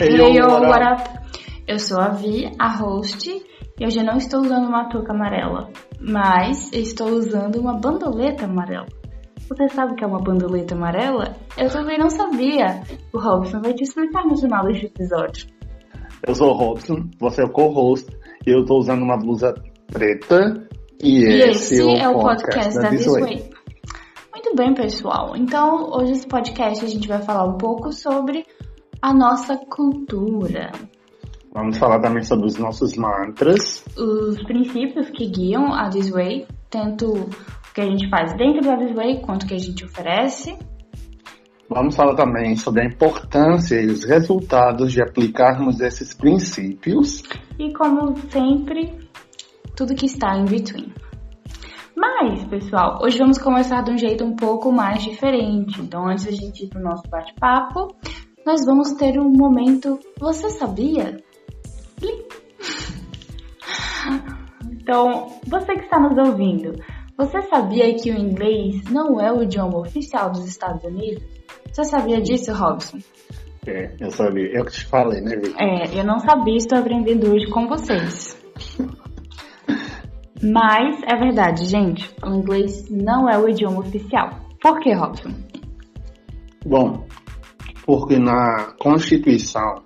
Hey, yo, what, up? up? Eu sou a Vi, a host, e hoje eu não estou usando uma touca amarela, mas estou usando uma bandoleta amarela. Você sabe o que é uma bandoleta amarela? Eu também não sabia. O Robson vai te explicar no final deste episódio. Eu sou o Robson, você é o co-host, e eu estou usando uma blusa preta, e, e esse, esse é o podcast, podcast da This Way. Way. Muito bem, pessoal. Então, hoje esse podcast a gente vai falar um pouco sobre a nossa cultura. Vamos falar também sobre os nossos mantras. Os princípios que guiam a This Way, tanto o que a gente faz dentro da This Way, quanto o que a gente oferece. Vamos falar também sobre a importância e os resultados de aplicarmos esses princípios. E como sempre, tudo que está em between. Mas, pessoal, hoje vamos começar de um jeito um pouco mais diferente. Então, antes da gente ir para o nosso bate-papo, nós vamos ter um momento. Você sabia? Então, você que está nos ouvindo, você sabia que o inglês não é o idioma oficial dos Estados Unidos? Você sabia disso, Robson? É, eu sabia. Eu que te falei, né, Vitor? É, eu não sabia, estou aprendendo hoje com vocês. Mas é verdade, gente, o inglês não é o idioma oficial. Por que, Robson? Bom, porque na Constituição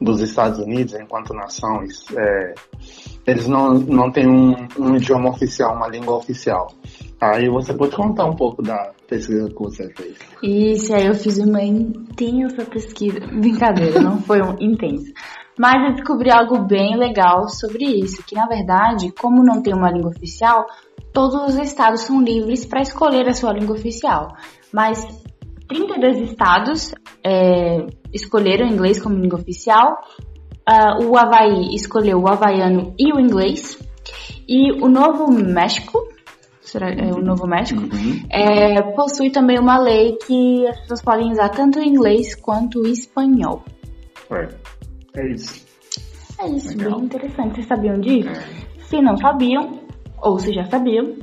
dos Estados Unidos, enquanto nações, é, eles não, não têm um, um, idioma oficial, uma língua oficial. Aí você pode contar um pouco da pesquisa que você fez. Isso, aí eu fiz uma intensa pesquisa. Brincadeira, não foi um intensa. Mas eu descobri algo bem legal sobre isso, que na verdade, como não tem uma língua oficial, todos os estados são livres para escolher a sua língua oficial. Mas 32 estados é, escolheram o inglês como língua oficial. Uh, o Havaí escolheu o havaiano e o inglês. E o Novo México, será é o Novo México, uhum. é, possui também uma lei que as pessoas podem usar tanto o inglês quanto o espanhol. É, é isso. É isso, Legal. bem interessante. Vocês sabiam disso? É. Se não sabiam, ou se já sabiam,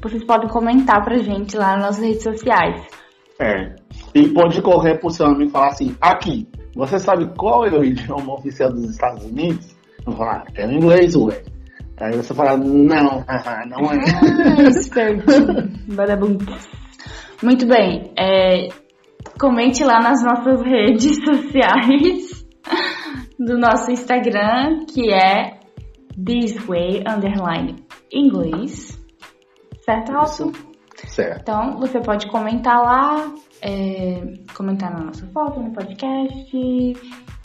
vocês podem comentar pra gente lá nas redes sociais. É. E pode correr pro seu amigo e falar assim, aqui, você sabe qual é o idioma oficial dos Estados Unidos? Eu falar, é o inglês, ué. Aí você fala, não, não é. Ah, espertinho. Badabum. Muito bem. É, comente lá nas nossas redes sociais do nosso Instagram, que é thisway underline inglês. Certo, Raul? Certo. Então, você pode comentar lá, é, comentar na nossa foto, no podcast.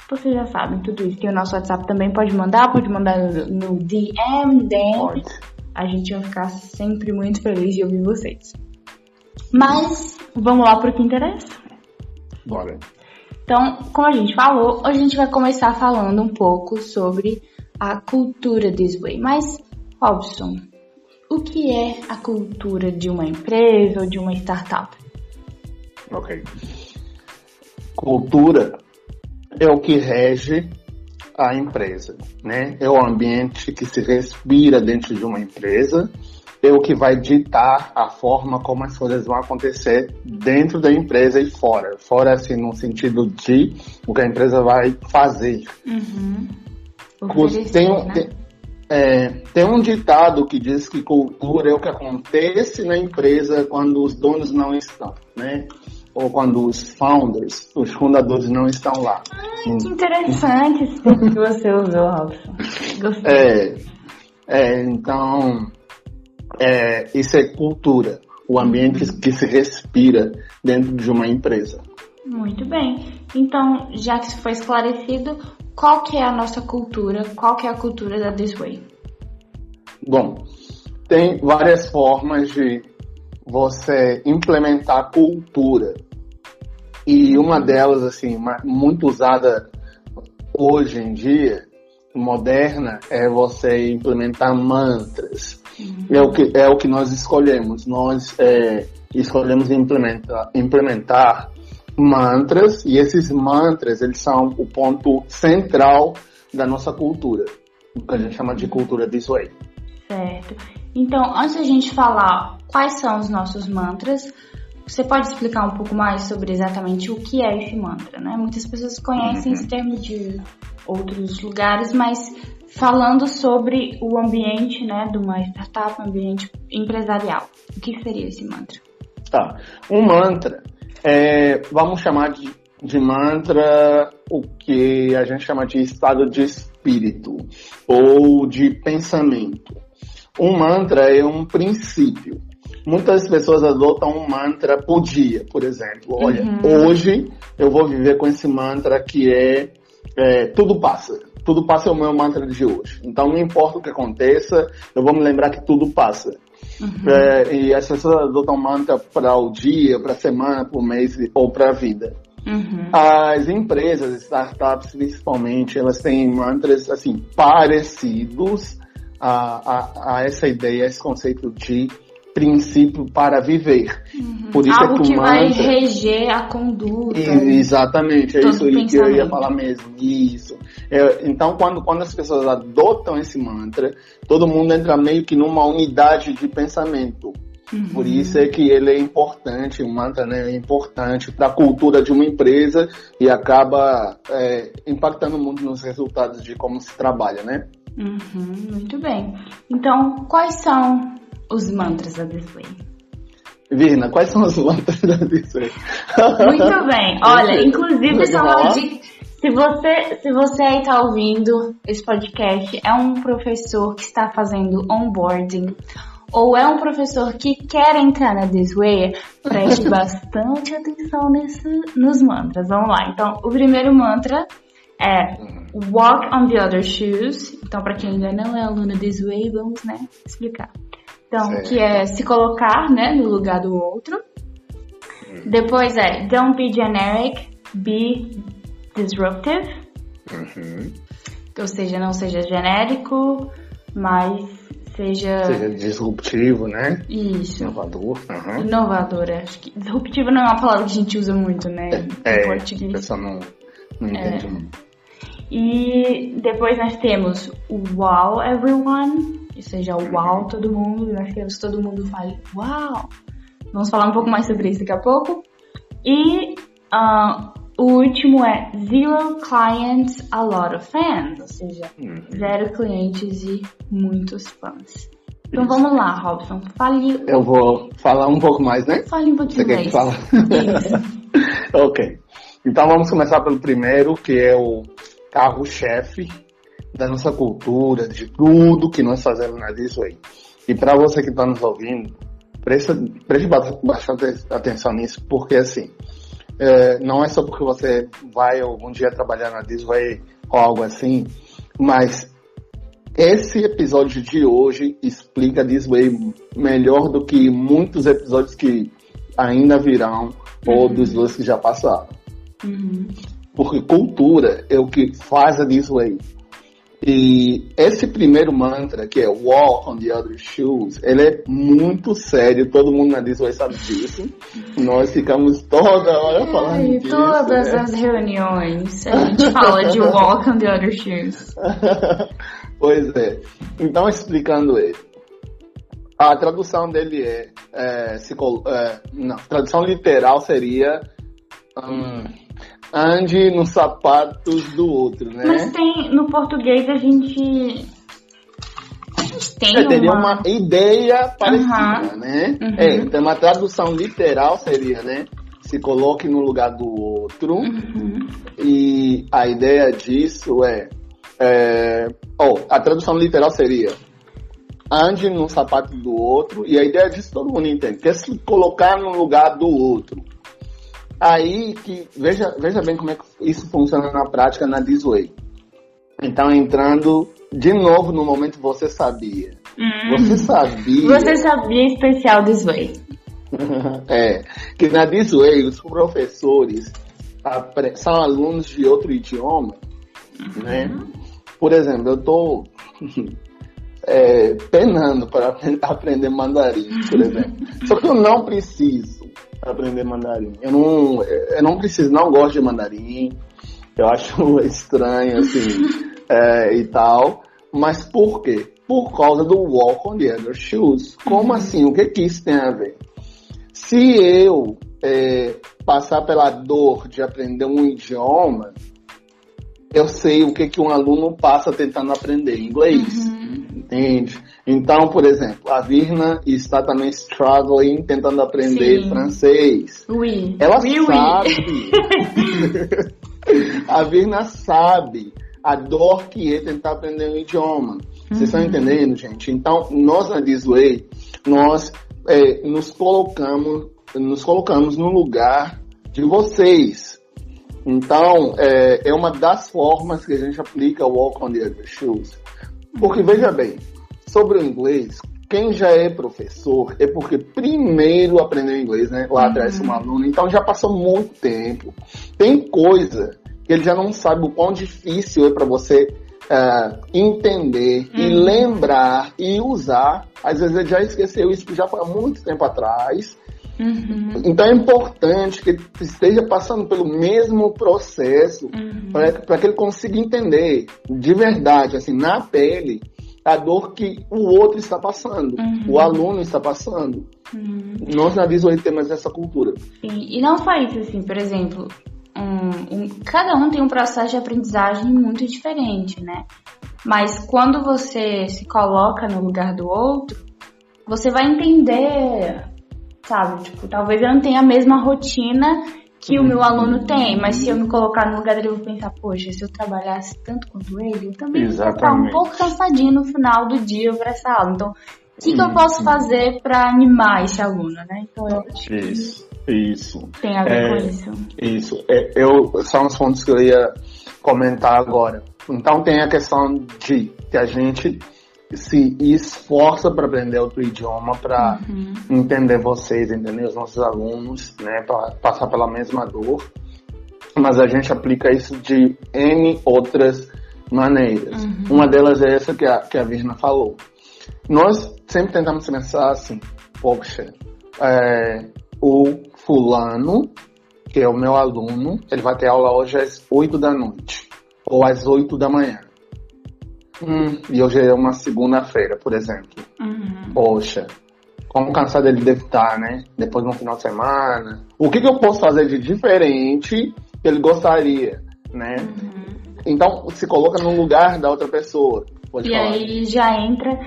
Vocês já sabem tudo isso. Tem o nosso WhatsApp também, pode mandar, pode mandar no DM, DM. Pode. A gente vai ficar sempre muito feliz de ouvir vocês. Mas, vamos lá para o que interessa? Bora. Então, como a gente falou, hoje a gente vai começar falando um pouco sobre a cultura This Way. Mas, Robson, o que é a cultura de uma empresa ou de uma startup? Ok. Cultura é o que rege a empresa, né? É o ambiente que se respira dentro de uma empresa, é o que vai ditar a forma como as coisas vão acontecer dentro da empresa e fora. Fora, assim, no sentido de o que a empresa vai fazer. Uhum. Tem, né? tem, é, tem um ditado que diz que cultura é o que acontece na empresa quando os donos não estão, né? Ou quando os founders, os fundadores não estão lá. Ai, que interessante esse que você usou, Robson. Gostei. É, é, então, é, isso é cultura, o ambiente que se respira dentro de uma empresa. Muito bem. Então, já que isso foi esclarecido, qual que é a nossa cultura? Qual que é a cultura da This Way? Bom, tem várias formas de você implementar cultura. E uma delas, assim, muito usada hoje em dia, moderna, é você implementar mantras. Uhum. É, o que, é o que nós escolhemos. Nós é, escolhemos implementar, implementar mantras e esses mantras eles são o ponto central da nossa cultura, o que a gente chama de cultura way. Certo. Então, antes da gente falar quais são os nossos mantras, você pode explicar um pouco mais sobre exatamente o que é esse mantra, né? Muitas pessoas conhecem Uhum. esse termo de outros lugares, mas falando sobre o ambiente, né, de uma startup, um ambiente empresarial. O que seria esse mantra? Tá. Um mantra é, vamos chamar de, de mantra o que a gente chama de estado de espírito ou de pensamento. Um mantra é um princípio. Muitas pessoas adotam um mantra por dia, por exemplo. Olha, Uhum. hoje eu vou viver com esse mantra que é, é, tudo passa. Tudo passa é o meu mantra de hoje. Então não importa o que aconteça, eu vou me lembrar que tudo passa. Uhum. É, e as pessoas adotam mantra para o dia, para a semana, para o mês ou para a vida. Uhum. As empresas, startups principalmente, elas têm mantras assim parecidos a, a, a essa ideia, a esse conceito de princípio para viver. Por isso Uhum. Algo é que que vai reger a conduta. e- Exatamente, é isso que eu ia falar mesmo. Isso. É, então, quando, quando as pessoas adotam esse mantra, todo mundo entra meio que numa unidade de pensamento. Uhum. Por isso é que ele é importante, o mantra né, é importante para a cultura de uma empresa e acaba é, impactando muito nos resultados de como se trabalha, né? Uhum, muito bem. Então, quais são os mantras da Display? Virna, quais são os mantras da Disney? Muito bem. Olha, inclusive, só uma dica. Se você, se você aí tá ouvindo esse podcast, é um professor que está fazendo onboarding, ou é um professor que quer entrar na This Way, preste bastante atenção nesse, nos mantras. Vamos lá. Então, o primeiro mantra é Walk on the other shoes. Então, para quem ainda não é aluno This Way, vamos, né, explicar. Então, Certo. que é se colocar, né, no lugar do outro. Depois é Don't be generic, be disruptive. Uhum. Ou seja, não seja genérico, mas seja, Seja disruptivo, né? isso. Inovador. Uhum. Inovadora. Acho que disruptivo não é uma palavra que a gente usa muito, né? É, a português. pessoa não, não entende muito. E depois nós temos o wow everyone, ou seja, o wow todo mundo. Nós queremos que todo mundo fale wow. Vamos falar um pouco mais sobre isso daqui a pouco. E ah, o último é zero clients, a lot of fans, ou seja, Uhum. zero clientes e muitos fãs. Então vamos lá, Robson, fale, Eu vou falar um pouco mais, né? fale um pouquinho Você quer que mais. fale? Isso. ok. Então vamos começar pelo primeiro, que é o carro-chefe da nossa cultura, de tudo que nós fazemos na Disney. E para você que está nos ouvindo, preste, preste ba- bastante atenção nisso, porque assim, é, não é só porque você vai algum dia trabalhar na Disney ou algo assim, mas esse episódio de hoje explica Disney melhor do que muitos episódios que ainda virão ou dos dois que já passaram. Uhum. Porque cultura é o que faz a Disney. E esse primeiro mantra, que é Walk on the Other Shoes, ele é muito sério, todo mundo na Disney sabe disso. Nós ficamos toda hora falando disso. todas né? as reuniões a gente fala de walk on the other shoes. pois é. Então, explicando ele. A tradução dele é, é, se é, não, tradução literal seria hum, ande nos sapatos do outro, né? Mas tem, no português a gente. A gente tem É, teria uma. uma ideia parecida, Aham. né? Uhum. É, então uma tradução literal seria, né? Se coloque no lugar do outro. Uhum. E a ideia disso é, é oh, a tradução literal seria ande no sapato do outro e a ideia disso todo mundo entende, que é se colocar no lugar do outro. Aí que veja, veja bem como é que isso funciona na prática na Disway. Então entrando de novo no momento você sabia. Hum. Você sabia Você sabia especial this way. é, que na Disway os professores são alunos de outro idioma, né? Por exemplo, eu tô é, penando para apren- aprender mandarim, por exemplo. Só que eu não preciso aprender mandarim. Eu não, eu não preciso, não gosto de mandarim. Eu acho estranho, assim, é, e tal. Mas por quê? Por causa do walk on the other shoes. Como assim? O que que isso tem a ver? Se eu é, passar pela dor de aprender um idioma, eu sei o que, que um aluno passa tentando aprender inglês. Uhum. Entende? Então, por exemplo, a Virna está também struggling, tentando aprender Sim. francês. Oui. Ela oui, sabe. a Virna sabe a dor que é tentar aprender um idioma. Vocês uhum. estão entendendo, gente? Então, nós na Disway, nós é, nos colocamos, nos colocamos no lugar de vocês. Então, é, é uma das formas que a gente aplica o Walk on the Other Shoes. Porque, veja bem, sobre o inglês, quem já é professor é porque primeiro aprendeu inglês, né? Lá atrás, uhum. um aluno. Então, já passou muito tempo. Tem coisa que ele já não sabe o quão difícil é para você uh, entender uhum. e lembrar e usar. Às vezes ele já esqueceu isso que já foi há muito tempo atrás. Uhum. Então é importante que ele esteja passando pelo mesmo processo uhum. para que ele consiga entender de verdade, assim, na pele, a dor que o outro está passando, uhum. o aluno está passando. Uhum. Nós na Visual temos essa cultura. Sim. E não só isso, assim, por exemplo, um, um, cada um tem um processo de aprendizagem muito diferente, né? Mas quando você se coloca no lugar do outro, você vai entender sabe? Tipo, talvez eu não tenha a mesma rotina que o meu aluno tem, mas se eu me colocar no lugar dele, eu vou pensar, poxa, se eu trabalhasse tanto quanto ele, eu também Exatamente. ia estar um pouco cansadinho no final do dia para essa aula. Então, o que, que eu posso fazer para animar esse aluno, né? Então, eu acho isso, isso. Tem a ver é, com isso. Isso. É, eu, são os pontos que eu ia comentar agora. Então, tem a questão de que a gente se esforça para aprender outro idioma, para uhum. entender vocês, entender os nossos alunos, né, para passar pela mesma dor. Mas a gente aplica isso de N outras maneiras. Uhum. Uma delas é essa que a, que a Virna falou. Nós sempre tentamos pensar assim, poxa, é, o fulano, que é o meu aluno, ele vai ter aula hoje às 8 da noite ou às 8 da manhã. Hum, e hoje é uma segunda-feira, por exemplo. Uhum. Poxa, como cansado ele deve estar, né? Depois no final de semana. O que, que eu posso fazer de diferente que ele gostaria, né? Uhum. Então, se coloca no lugar da outra pessoa. Pode e falar. aí já entra.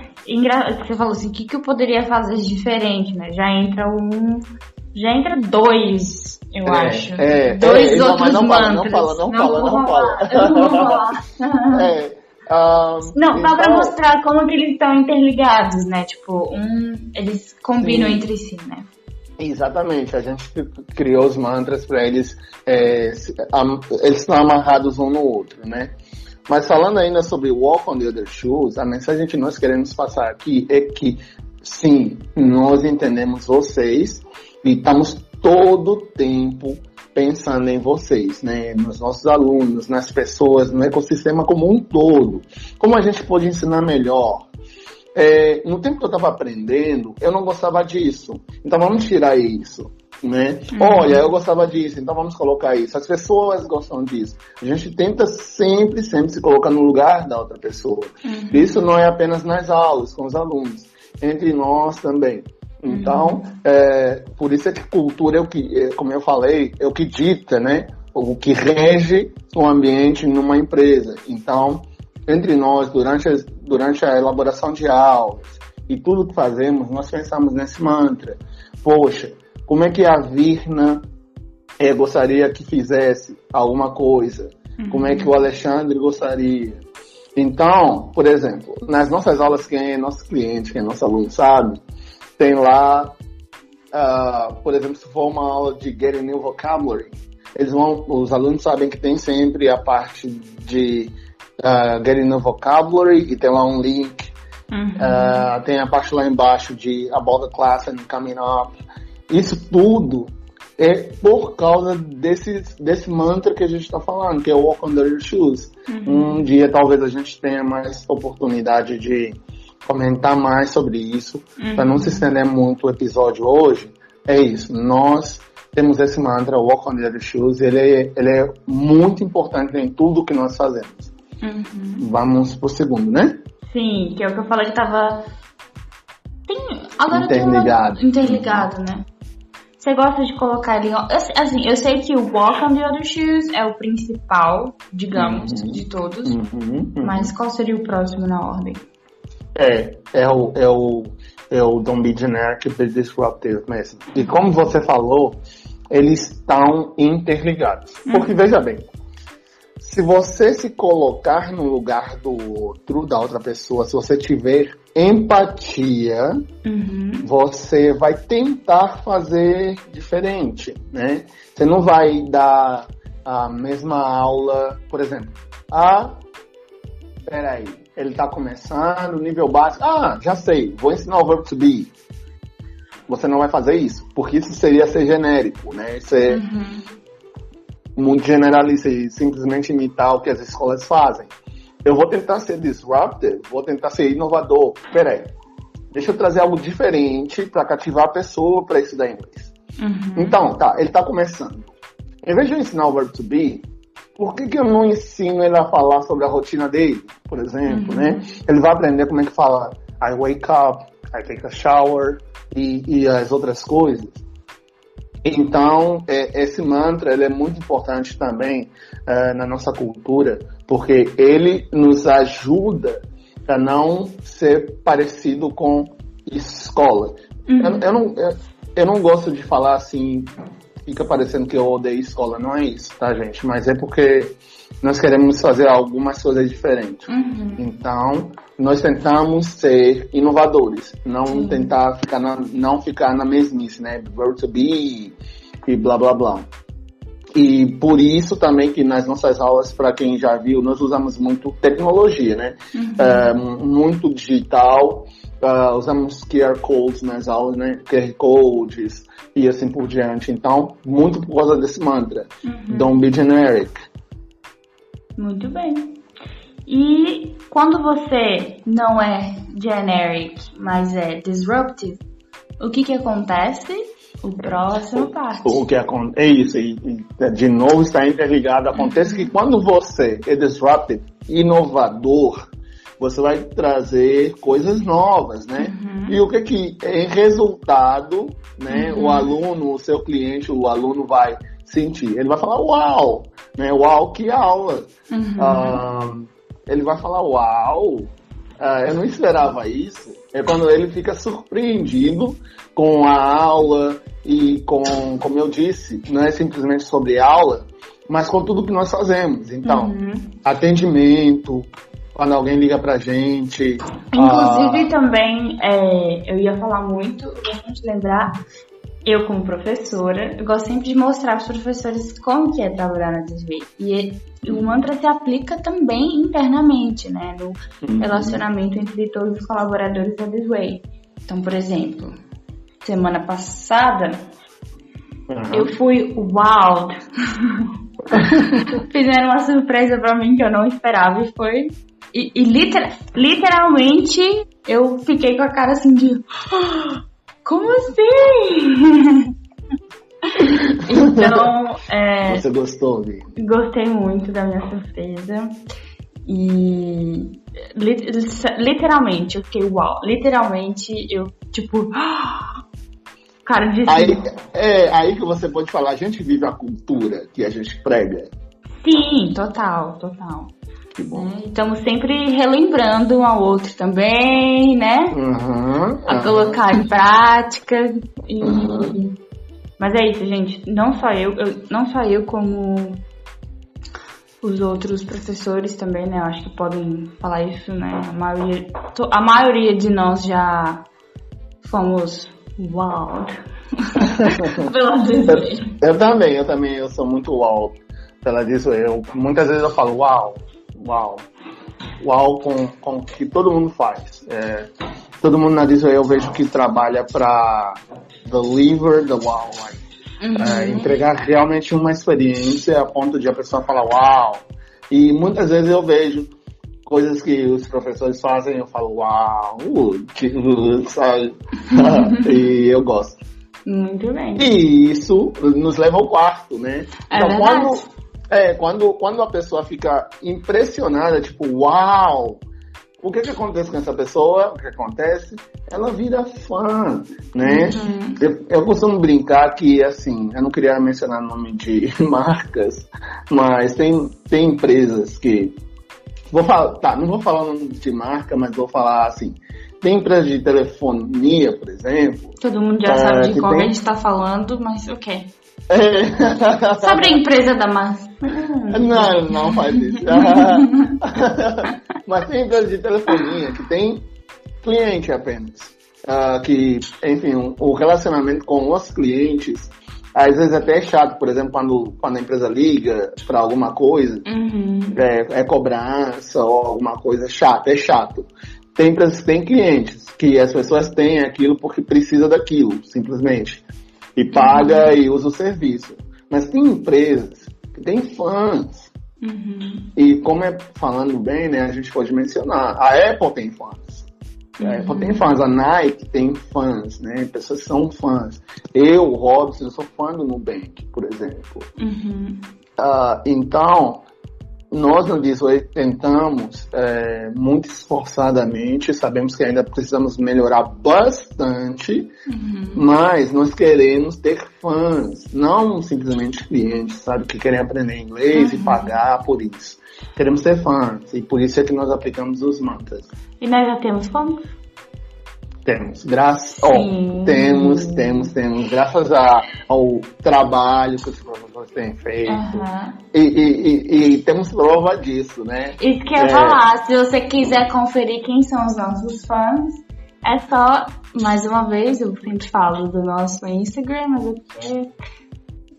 Você falou assim, o que, que eu poderia fazer de diferente, né? Já entra um. Já entra dois, eu é, acho. É, dois é, outros não, não mantras. Fala, não fala, não, não fala, não fala. Não vou falar. é. Um, não, então... só pra mostrar como que eles estão interligados, né? Tipo, um, eles combinam Sim. entre si, né? Exatamente, a gente criou os mantras para eles, é, eles estão amarrados um no outro, né? Mas falando ainda sobre Walk on the Other Shoes, a mensagem que nós queremos passar aqui é que, sim, nós entendemos vocês e estamos todo o tempo pensando em vocês, né, nos nossos alunos, nas pessoas, no ecossistema como um todo. Como a gente pode ensinar melhor? É, no tempo que eu estava aprendendo, eu não gostava disso. Então vamos tirar isso. Né? Uhum. Olha, eu gostava disso, então vamos colocar isso. As pessoas gostam disso. A gente tenta sempre, sempre se colocar no lugar da outra pessoa. Uhum. Isso não é apenas nas aulas, com os alunos, entre nós também. Então, uhum. é, por isso é que cultura é o que, é, como eu falei, é o que dita, né? O que rege o ambiente numa empresa. Então, entre nós, durante, as, durante a elaboração de aulas e tudo que fazemos, nós pensamos nesse mantra. Poxa, como é que a Virna é, gostaria que fizesse alguma coisa? Uhum. Como é que o Alexandre gostaria? Então, por exemplo, nas nossas aulas, quem é nosso cliente, quem é nosso aluno sabe, tem lá, uh, por exemplo, se for uma aula de Getting New Vocabulary, eles vão, os alunos sabem que tem sempre a parte de uh, Getting New Vocabulary e tem lá um link. Uhum. Uh, tem a parte lá embaixo de About the Class and Coming Up. Isso tudo é por causa desse, desse mantra que a gente está falando, que é Walk Under Your Shoes. Uhum. Um dia talvez a gente tenha mais oportunidade de comentar mais sobre isso, uhum. para não se estender muito o episódio hoje, é isso. Nós temos esse mantra, Walk on the Other Shoes, ele é, ele é muito importante em tudo que nós fazemos. Uhum. Vamos pro segundo, né? Sim, que é o que eu falei que tava. Tem... Agora interligado. Uma... Interligado, né? Você gosta de colocar ele. Assim, eu sei que o Walk on the Other Shoes é o principal, digamos, uhum. de todos. Uhum, uhum. Mas qual seria o próximo na ordem? É, é o, é o, é o Don't Be Generic Be Disruptive mesmo. E como você falou, eles estão interligados. Porque uhum. veja bem, se você se colocar no lugar do outro, da outra pessoa, se você tiver empatia, uhum. você vai tentar fazer diferente, né? Você não vai dar a mesma aula, por exemplo, ah, peraí, ele tá começando, nível básico, ah, já sei, vou ensinar o verbo to be. Você não vai fazer isso, porque isso seria ser genérico, né? Ser uhum. muito generalista e simplesmente imitar o que as escolas fazem. Eu vou tentar ser disruptive, vou tentar ser inovador. Peraí, deixa eu trazer algo diferente para cativar a pessoa para estudar inglês. Uhum. Então, tá, ele tá começando. Em vez de eu ensinar o verbo to be, por que, que eu não ensino ele a falar sobre a rotina dele, por exemplo, uhum. né? Ele vai aprender como é que fala I wake up, I take a shower e, e as outras coisas. Então, é, esse mantra ele é muito importante também é, na nossa cultura, porque ele nos ajuda a não ser parecido com escola. Uhum. Eu, eu, não, eu, eu, não gosto de falar assim, fica parecendo que eu odeio escola. Não é isso, tá, gente? Mas é porque nós queremos fazer algumas coisas diferentes. Uhum. Então, nós tentamos ser inovadores, não Sim. tentar ficar na, não ficar na mesmice, né? Where to be e blá blá blá. E por isso também que nas nossas aulas, para quem já viu, nós usamos muito tecnologia, né? Uhum. É, muito digital, uh, usamos QR codes nas aulas, né? QR codes e assim por diante. Então, muito por causa desse mantra. Uhum. Don't be generic. Muito bem. E quando você não é generic, mas é disruptive, o que que acontece? O próximo parte. O, o que acontece é isso, e, e, de novo está interligado. Acontece uhum. que quando você é disruptive, inovador, você vai trazer coisas novas, né? Uhum. E o que que é resultado, né? Uhum. O aluno, o seu cliente, o aluno vai sentir. Ele vai falar, uau, né? Uau, que aula. Uhum. Ah, ele vai falar, uau, ah, eu não esperava isso. É quando ele fica surpreendido com a aula e com, como eu disse, não é simplesmente sobre aula, mas com tudo que nós fazemos. Então, uhum. atendimento, quando alguém liga pra gente. Inclusive, também, é, eu ia falar muito, eu de lembrar eu como professora, eu gosto sempre de mostrar aos professores como que é trabalhar na Disney. E, o mantra se aplica também internamente, né? No uhum. relacionamento entre todos os colaboradores da Disney. Então, por exemplo, semana passada, uhum. eu fui wow! Fizeram uma surpresa pra mim que eu não esperava e foi... E, e liter, literalmente, eu fiquei com a cara assim de... Como assim? então, é, Você gostou, Vi? Gostei muito da minha surpresa. E literalmente, eu fiquei uau. Literalmente, eu, tipo. Cara, disse. Aí, é aí que você pode falar, a gente vive a cultura que a gente prega. Sim, total, total. Que bom. É, estamos sempre relembrando um ao outro também, né? Uhum, a uhum. colocar em prática. E... Uhum. Mas é isso, gente. Não só eu, eu, não só eu como os outros professores também, né? Eu acho que podem falar isso, né? A maioria, a maioria de nós já fomos wow. eu, eu também, eu também, eu sou muito wow. Pela disso, eu muitas vezes eu falo wow uau. Uau com, com o que todo mundo faz. É, todo mundo na Disney eu vejo que trabalha para deliver the wow, like, uhum. é, entregar realmente uma experiência a ponto de a pessoa falar uau. E muitas vezes eu vejo coisas que os professores fazem, eu falo uau, uh, sabe? e eu gosto. Muito bem. E isso nos leva ao quarto, né? É então, verdade. quando é, quando, quando a pessoa fica impressionada, tipo, uau, o que que acontece com essa pessoa? O que acontece? Ela vira fã, né? Uhum. Eu, eu, costumo brincar que, assim, eu não queria mencionar nome de marcas, mas tem, tem empresas que... Vou falar, tá, não vou falar o nome de marca, mas vou falar assim, tem empresa de telefonia, por exemplo. Todo mundo já é, sabe de qual tem... a gente está falando, mas o quê? É. Sabe a empresa da massa? Não, não faz isso. Mas tem empresa de telefonia que tem cliente apenas. Uh, que, enfim, um, o relacionamento com os clientes às vezes até é chato, por exemplo, quando, quando a empresa liga para alguma coisa, uhum. é, é, cobrança ou alguma coisa chata, é chato. Tem empresas que têm clientes, que as pessoas têm aquilo porque precisa daquilo, simplesmente e paga uhum. e usa o serviço. Mas tem empresas que têm fãs. Uhum. E como é falando bem, né, a gente pode mencionar, a Apple tem fãs. A Apple uhum. tem fãs, a Nike tem fãs, né? Pessoas são fãs. Eu, Robson, eu sou fã do Nubank, por exemplo. Uhum. Uh, então, nós no Disway tentamos é, muito esforçadamente, sabemos que ainda precisamos melhorar bastante, uhum. mas nós queremos ter fãs, não simplesmente clientes, sabe, que querem aprender inglês uhum. e pagar por isso. Queremos ter fãs e por isso é que nós aplicamos os mantras. E nós já temos fãs? Temos, graças, oh, temos, temos, temos, graças a, ao trabalho que os têm feito. Uhum. E, e, e, e, temos prova disso, né? Isso que eu ia é... falar, se você quiser conferir quem são os nossos fãs, é só, mais uma vez, eu sempre falo do nosso Instagram, mas é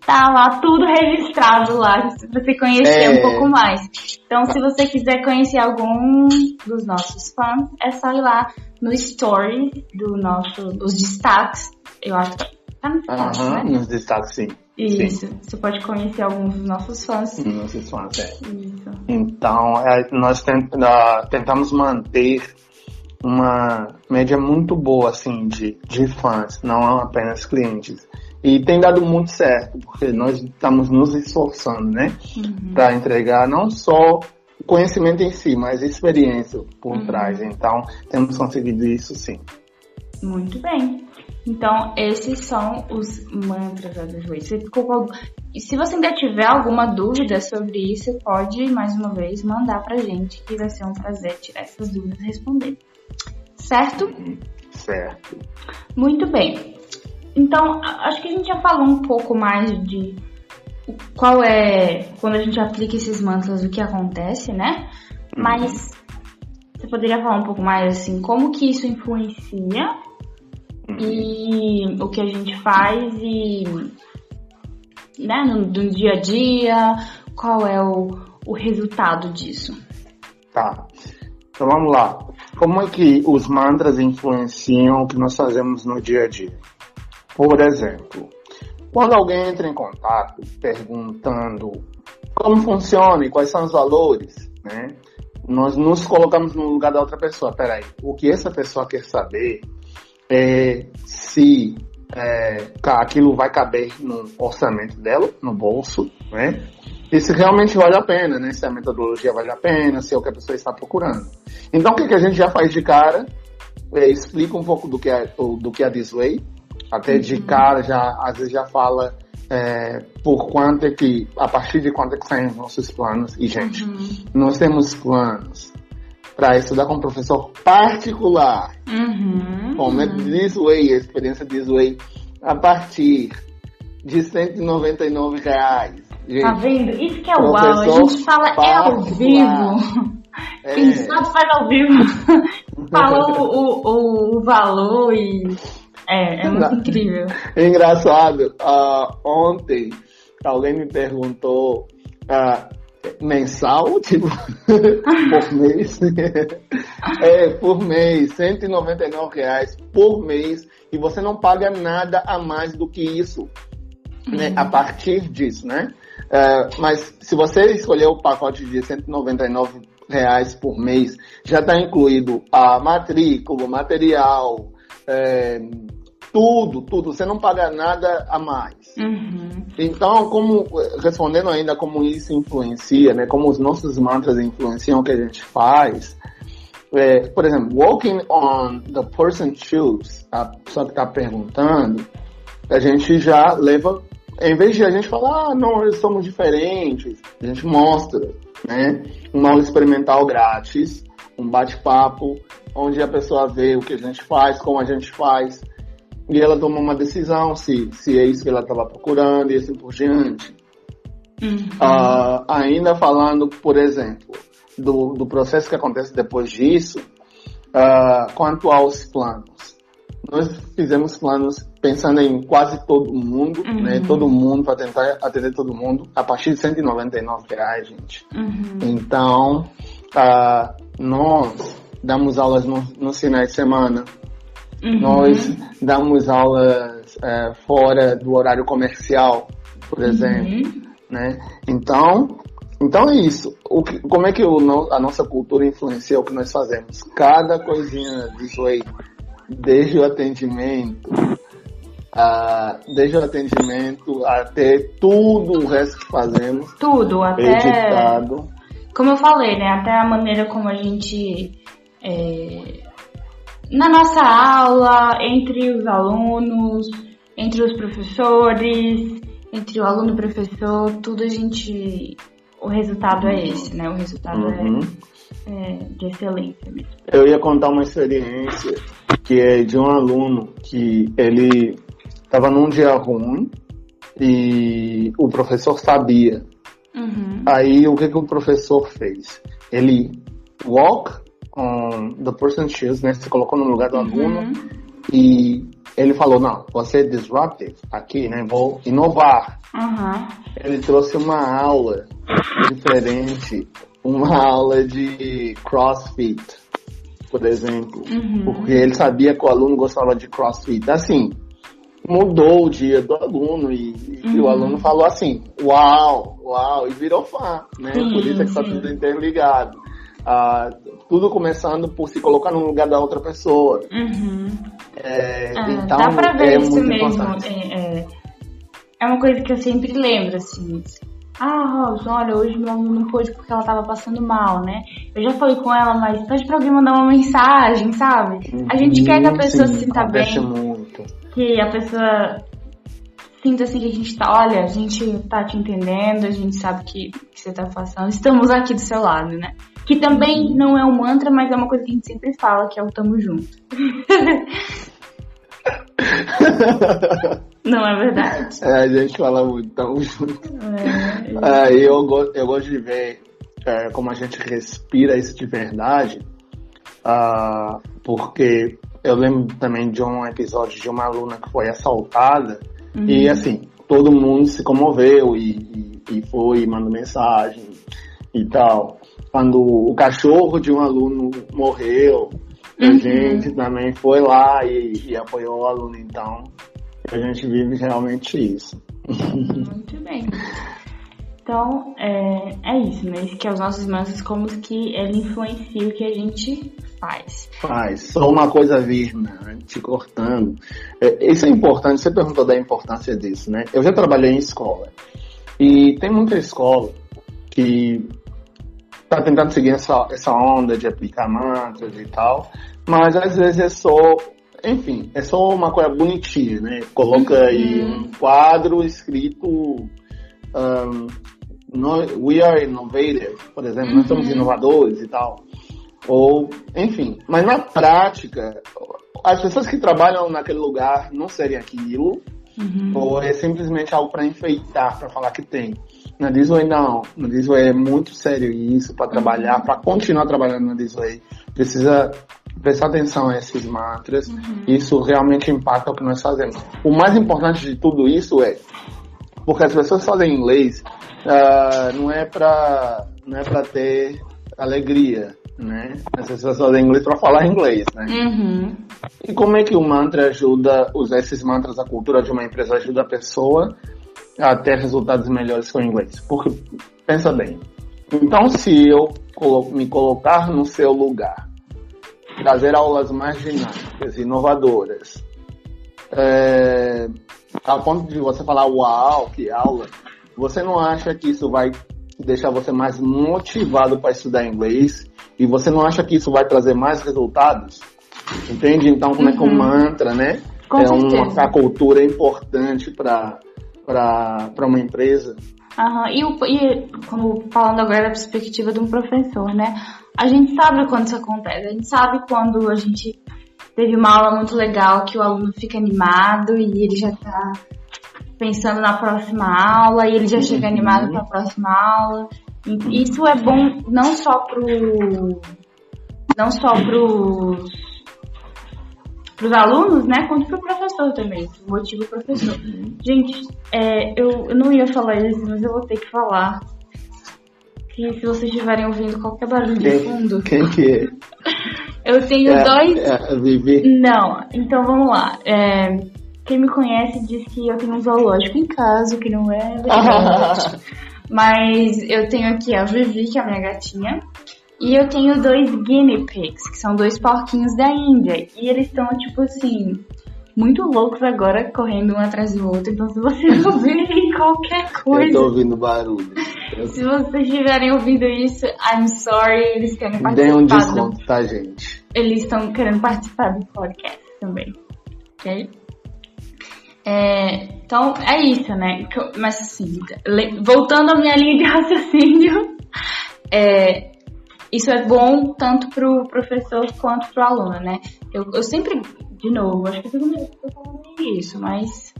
tá lá tudo registrado lá, pra você conhecer é... um pouco mais. Então, se você quiser conhecer algum dos nossos fãs, é só ir lá no story do nosso, dos destaques. Eu acho que tá no destaque, né? Nos destaques, sim. Isso. Sim. Você pode conhecer alguns dos nossos fãs. Nossos fãs, é. Isso. Então, é, nós tent, tentamos manter uma média muito boa, assim, de, de fãs, não apenas clientes. E tem dado muito certo, porque nós estamos nos esforçando, né? Uhum. Para entregar não só o conhecimento em si, mas experiência por uhum. trás. Então, temos conseguido isso sim. Muito bem. Então, esses são os mantras com... E se você ainda tiver alguma dúvida sobre isso, pode, mais uma vez, mandar pra gente, que vai ser um prazer tirar essas dúvidas e responder. Certo? Certo. Muito bem. Então, acho que a gente já falou um pouco mais de qual é, quando a gente aplica esses mantras, o que acontece, né? Mas você poderia falar um pouco mais assim, como que isso influencia e o que a gente faz e né, no, no dia a dia, qual é o, o resultado disso? Tá. Então vamos lá. Como é que os mantras influenciam o que nós fazemos no dia a dia? Por exemplo, quando alguém entra em contato perguntando como funciona e quais são os valores, né? Nós nos colocamos no lugar da outra pessoa. Peraí, o que essa pessoa quer saber é se é, aquilo vai caber no orçamento dela, no bolso, né? E se realmente vale a pena, né? Se a metodologia vale a pena, se é o que a pessoa está procurando. Então, o que, que a gente já faz de cara? É, explica um pouco do que é, do que é This Way, até de uhum. cara, já, às vezes já fala é, por quanto é que, a partir de quanto é que saem os nossos planos. E, gente, uhum. nós temos planos para estudar com um professor particular, uhum. com o método This Way, a experiência This Way, a partir de 199 reais. Gente, tá vendo? Isso que é uau, a gente fala é ao vivo. É. Quem sabe faz ao vivo. Falou o, o, o valor e é, é muito incrível. Engraçado, uh, ontem alguém me perguntou uh, mensal, tipo, por mês. é, por mês, 199 reais por mês. E você não paga nada a mais do que isso. Né, a partir disso, né? Uh, mas se você escolher o pacote de 199 reais por mês, já está incluído a matrícula, material, é, tudo, tudo. Você não paga nada a mais. Uhum. Então, como respondendo ainda como isso influencia, né? Como os nossos mantras influenciam o que a gente faz. é, por exemplo, walking on the person's shoes, a pessoa que está perguntando, a gente já leva, em vez de a gente falar, ah, não, nós somos diferentes, a gente mostra, né? Uma aula experimental grátis, um bate-papo, onde a pessoa vê o que a gente faz, como a gente faz, e ela toma uma decisão se, se é isso que ela estava procurando e assim por diante. Uhum. Uh, ainda falando, por exemplo, do, do processo que acontece depois disso, uh, quanto aos planos. Nós fizemos planos pensando em quase todo mundo, uhum. né? Todo mundo, para tentar atender todo mundo, a partir de 199 reais, gente. Uhum. Então, uh, nós damos aulas no, nos finais de semana. Uhum. Nós damos aulas uh, fora do horário comercial, por uhum. exemplo. Né? Então, então é isso. O que, como é que o, a nossa cultura influencia o que nós fazemos? Cada coisinha disso aí, desde o atendimento, desde o atendimento até tudo o resto que fazemos. Tudo, até. Editado. Como eu falei, né? Até a maneira como a gente. É, na nossa aula, entre os alunos, entre os professores, entre o aluno e o professor, tudo a gente o resultado é esse, né? O resultado é, uhum. é, é, de excelência mesmo. Eu ia contar uma experiência que é de um aluno que ele estava num dia ruim e o professor sabia. Uhum. Aí o que, que o professor fez? Ele walk the person's shoes, né? Se colocou no lugar do uhum. aluno e ele falou, não, você é disruptive aqui, né? Vou inovar. Uhum. Ele trouxe uma aula diferente, uma aula de crossfit, por exemplo. Uhum. Porque ele sabia que o aluno gostava de crossfit. Assim, mudou o dia do aluno e, uhum. e o uhum. aluno falou assim, uau, uau, e virou fã, né? Sim, por isso é que está tudo interligado. Ah, tudo começando por se colocar no lugar da outra pessoa. Uhum. É, ah, então, dá pra ver é isso mesmo. É, é, é, uma coisa que eu sempre lembro, assim. Ah, Robson, olha, hoje meu aluno não pôde porque ela tava passando mal, né? Eu já falei com ela, mas pede pra alguém mandar uma mensagem, sabe? A gente quer que a pessoa sim, se sinta bem. Muito. Que a pessoa sinta assim que a gente tá, olha, a gente tá te entendendo, a gente sabe que, que você tá passando, estamos aqui do seu lado, né? Que também não é um mantra, mas é uma coisa que a gente sempre fala, que é o tamo junto. não é verdade? É, a gente fala muito, tamo junto. É, é. eu, eu gosto de ver é, como a gente respira isso de verdade, uh, porque eu lembro também de um episódio de uma aluna que foi assaltada uhum. e assim, todo mundo se comoveu e, e, e foi, mandou mensagem e tal quando o cachorro de um aluno morreu, uhum. a gente também foi lá e, e, apoiou o aluno. Então, a gente vive realmente isso. Muito bem. Então, é, é isso, né? Que é os nossos mantras, como que ele influencia o que a gente faz. Faz. Só uma coisa virgem, né? te cortando. É, isso é importante, você perguntou da importância disso, né? Eu já trabalhei em escola. E tem muita escola que tá tentando seguir essa, essa onda de aplicar mantras e tal, mas às vezes é só, enfim, é só uma coisa bonitinha, né? Coloca uhum. aí um quadro escrito um, no, We are innovative, por exemplo, uhum. nós somos uhum. inovadores e tal. Ou, enfim, mas na prática, as pessoas que trabalham naquele lugar não serem aquilo, uhum. ou é simplesmente algo para enfeitar, para falar que tem. Na Disney não. Na Disney é muito sério isso para trabalhar, para continuar trabalhando na Disney. Precisa prestar atenção a esses mantras. Uhum. Isso realmente impacta o que nós fazemos. O mais importante de tudo isso é porque as pessoas fazem inglês uh, não é para não é para ter alegria, né? As pessoas fazem inglês para falar inglês, né? Uhum. E como é que o mantra ajuda, usar esses mantras, a cultura de uma empresa ajuda a pessoa a ter resultados melhores com o inglês. Porque, pensa bem, então se eu me colocar no seu lugar, trazer aulas mais dinâmicas, inovadoras, é, a ponto de você falar, uau, que aula, você não acha que isso vai deixar você mais motivado para estudar inglês e você não acha que isso vai trazer mais resultados, entende? Então, como é que um Uhum. mantra, né? Com é certeza. uma a cultura é importante para uma empresa. Aham, E, o- e como falando agora da perspectiva de um professor, né? A gente sabe quando isso acontece, a gente sabe quando a gente teve uma aula muito legal que o aluno fica animado e ele já tá pensando na próxima aula e ele já chega Uhum. animado para a próxima aula. E Isso é bom não só pro não só pros pros alunos, né, quanto pro professor também, isso motiva o professor. Gente, é, eu, eu não ia falar isso, mas eu vou ter que falar. Que se vocês estiverem ouvindo qualquer barulho de Quem, fundo, quem que é? eu tenho é, dois. é, Vivi. Não, então vamos lá. É, quem me conhece diz que eu tenho um zoológico em casa, o que não é verdade. Mas eu tenho aqui a Vivi, que é a minha gatinha. E eu tenho dois guinea pigs, que são dois porquinhos da Índia. E eles estão, tipo assim, muito loucos agora, correndo um atrás do outro. Então, se vocês ouvirem qualquer Eu coisa, tô ouvindo barulho. Eu se vocês estiverem ouvindo isso, I'm sorry, eles querem Dei um participar do desconto, tá, gente? eles estão querendo participar do podcast também. Ok? É, então, é isso, né? Eu- Mas assim, voltando à minha linha de raciocínio, é, isso é bom tanto pro professor quanto pro aluno, né? Eu, eu sempre, de novo, acho que mundo tá falando isso, mas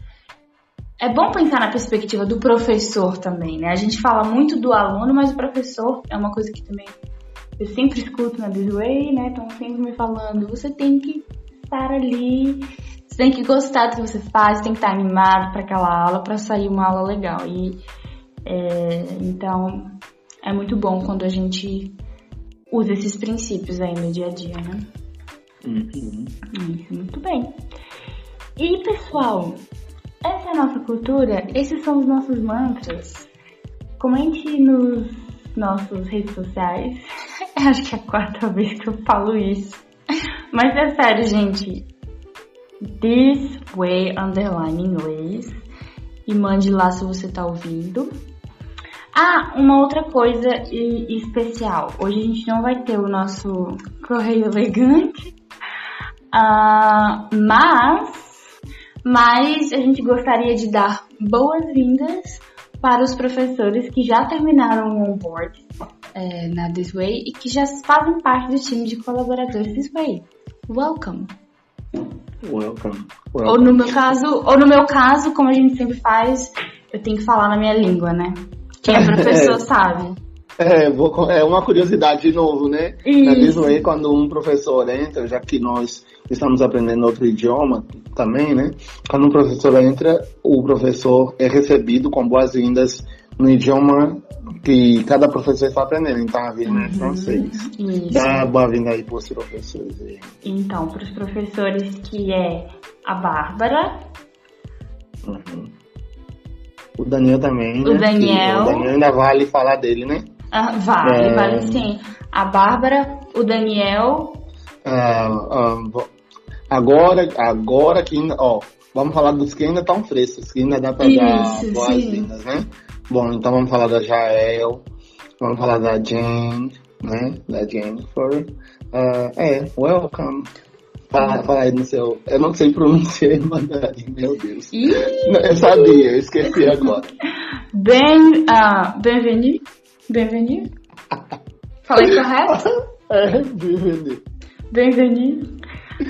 é bom pensar na perspectiva do professor também, né? A gente fala muito do aluno, mas o professor é uma coisa que também eu sempre escuto na This né? Estão sempre me falando, você tem que estar ali, você tem que gostar do que você faz, tem que estar animado para aquela aula, para sair uma aula legal. E é, então é muito bom quando a gente usa esses princípios aí no dia a dia, né? Uhum. Isso, muito bem. E pessoal, essa é a nossa cultura, esses são os nossos mantras. Comente nos nossos redes sociais. Acho que é a quarta vez que eu falo isso. Mas é sério, gente. This way underline inglês. E mande lá se você tá ouvindo. Ah, uma outra coisa especial. Hoje a gente não vai ter o nosso correio elegante. Ah, mas, mas a gente gostaria de dar boas-vindas para os professores que já terminaram o onboard é, na This Way e que já fazem parte do time de colaboradores This Way. Welcome. Welcome. Ou Welcome. no meu caso, ou no meu caso, como a gente sempre faz, eu tenho que falar na minha língua, né? Quem é professor É. sabe. É, vou é uma curiosidade de novo, né? Na Isso. Disney, quando um professor entra, já que nós estamos aprendendo outro idioma também, né? Quando um professor entra, o professor é recebido com boas-vindas no idioma que cada professor está aprendendo. Então, a Vina é francês. Isso. Dá boa-vinda aí para os professores. Então, para os professores que é a Bárbara, Uhum. O Daniel também, O né? Daniel. O Daniel ainda vale falar dele, né? ah, vale, É. vale sim. A Bárbara, o Daniel, Ah, ah, vo- agora, agora que ainda, ó, vamos falar dos que ainda estão frescos, que ainda dá para dar boas-vindas, né? Bom, então vamos falar da Jael, vamos falar da Jane, né? Da Jennifer. Ah, é, welcome. Fala, fala aí no seu. Eu não sei pronunciar em mandarim, meu Deus. Não, Eu sabia, eu esqueci agora. Ben, ah, Bienvenue, Bienvenue. Falei correto? É, bienvenue. Bienvenue.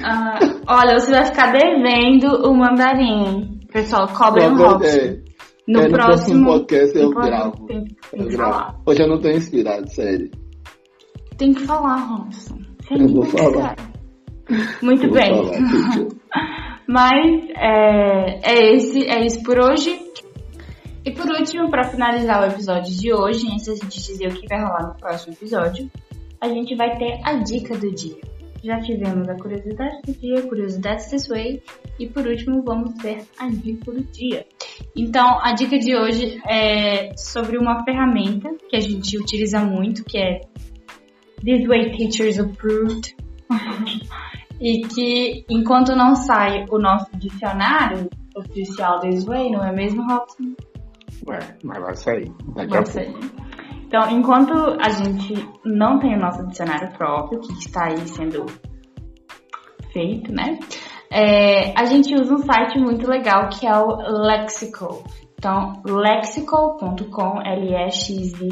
Ah, olha, você vai ficar devendo o mandarim. Pessoal, cobrem o Não, Robson. é, No, é, no próximo próximo podcast eu gravo. Tem, tem Eu gravo. falar. Hoje eu não tô inspirado, sério. Tem que falar, Robson. Você é Eu vou falar. Muito bem. falar. Mas é, é, esse, é isso por hoje. E por último, para finalizar o episódio de hoje, antes da gente dizer o que vai rolar no próximo episódio, a gente vai ter a dica do dia. Já tivemos a curiosidade do dia, curiosidades this way, e por último vamos ter a dica do dia. Então, a dica de hoje é sobre uma ferramenta que a gente utiliza muito, que é This Way Teachers Approved. e que enquanto não sai o nosso dicionário oficial This Way, não é mesmo, Robson? Ué, mas vai sair. Daqui a Vai pouco. Então, enquanto a gente não tem o nosso dicionário próprio, que está aí sendo feito, né? É, a gente usa um site muito legal que é o Lexical. Então, lexical.com, L-E-X-I-C-O.com.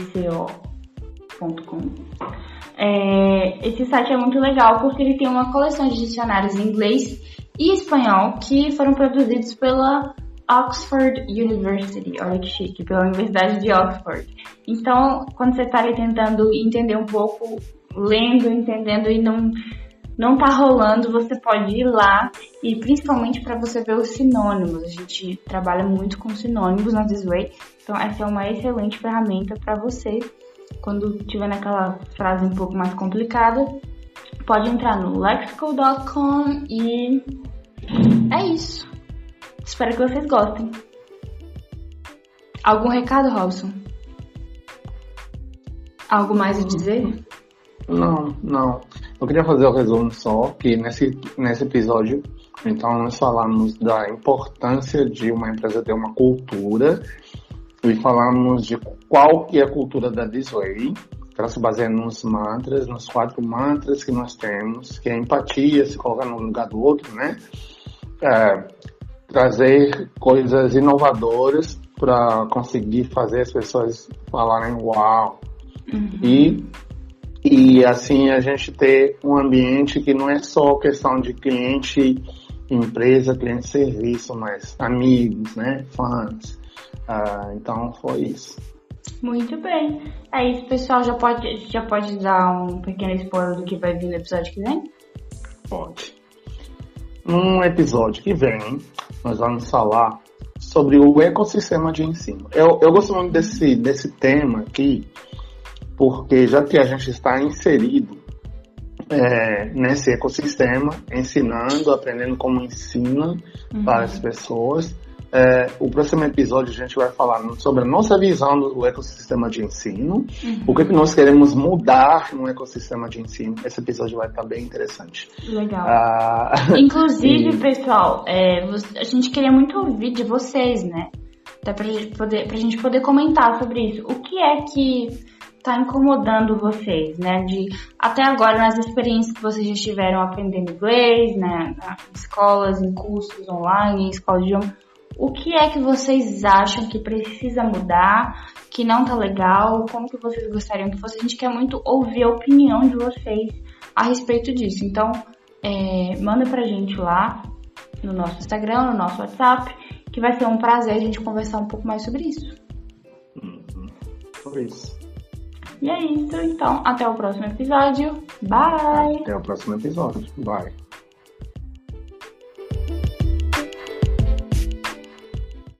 É, esse site é muito legal porque ele tem uma coleção de dicionários em inglês e espanhol que foram produzidos pela Oxford University, olha que chique, pela Universidade de Oxford. Então, quando você está ali tentando entender um pouco, lendo, entendendo e não não tá rolando, você pode ir lá e principalmente para você ver os sinônimos. A gente trabalha muito com sinônimos na Way, então essa é uma excelente ferramenta para você quando tiver naquela frase um pouco mais complicada. Pode entrar no lexical.com e é isso. Espero que vocês gostem. Algum recado, Robson? Algo mais a dizer? Não, não. Eu queria fazer o um resumo só, que nesse, nesse episódio, então, nós falamos da importância de uma empresa ter uma cultura e falamos de qual que é a cultura da Disway, que ela se baseia nos mantras, nos quatro mantras que nós temos, que é empatia, se colocar no lugar do outro, né? É, trazer coisas inovadoras para conseguir fazer as pessoas falarem uau. Uhum. E e assim a gente ter um ambiente que não é só questão de cliente empresa, cliente serviço, mas amigos, né, fãs. Ah, então foi isso. Muito bem. É isso, pessoal. Já pode, já pode dar um pequeno spoiler do que vai vir no episódio que vem? Pode. No episódio que vem, nós vamos falar sobre o ecossistema de ensino. Eu, eu gosto muito desse, desse tema aqui, porque já que a gente está inserido é, nesse ecossistema, ensinando, aprendendo como ensina uhum. para as pessoas, é, o próximo episódio a gente vai falar sobre a nossa visão do ecossistema de ensino, uhum. o que, que nós queremos mudar no ecossistema de ensino. Esse episódio vai estar bem interessante. Legal. Ah, Inclusive, e... pessoal, é, a gente queria muito ouvir de vocês, né? Até pra gente poder, pra gente poder comentar sobre isso. O que é que está incomodando vocês, né? De até agora nas experiências que vocês já tiveram aprendendo inglês, né? Em escolas, em cursos online, em escola de idioma, o que é que vocês acham que precisa mudar, que não tá legal, como que vocês gostariam que fosse? A gente quer muito ouvir a opinião de vocês a respeito disso. Então, é, manda pra gente lá no nosso Instagram, no nosso WhatsApp, que vai ser um prazer a gente conversar um pouco mais sobre isso. Uhum. Sobre isso. E é isso, então, até o próximo episódio. Bye! Até o próximo episódio. Bye!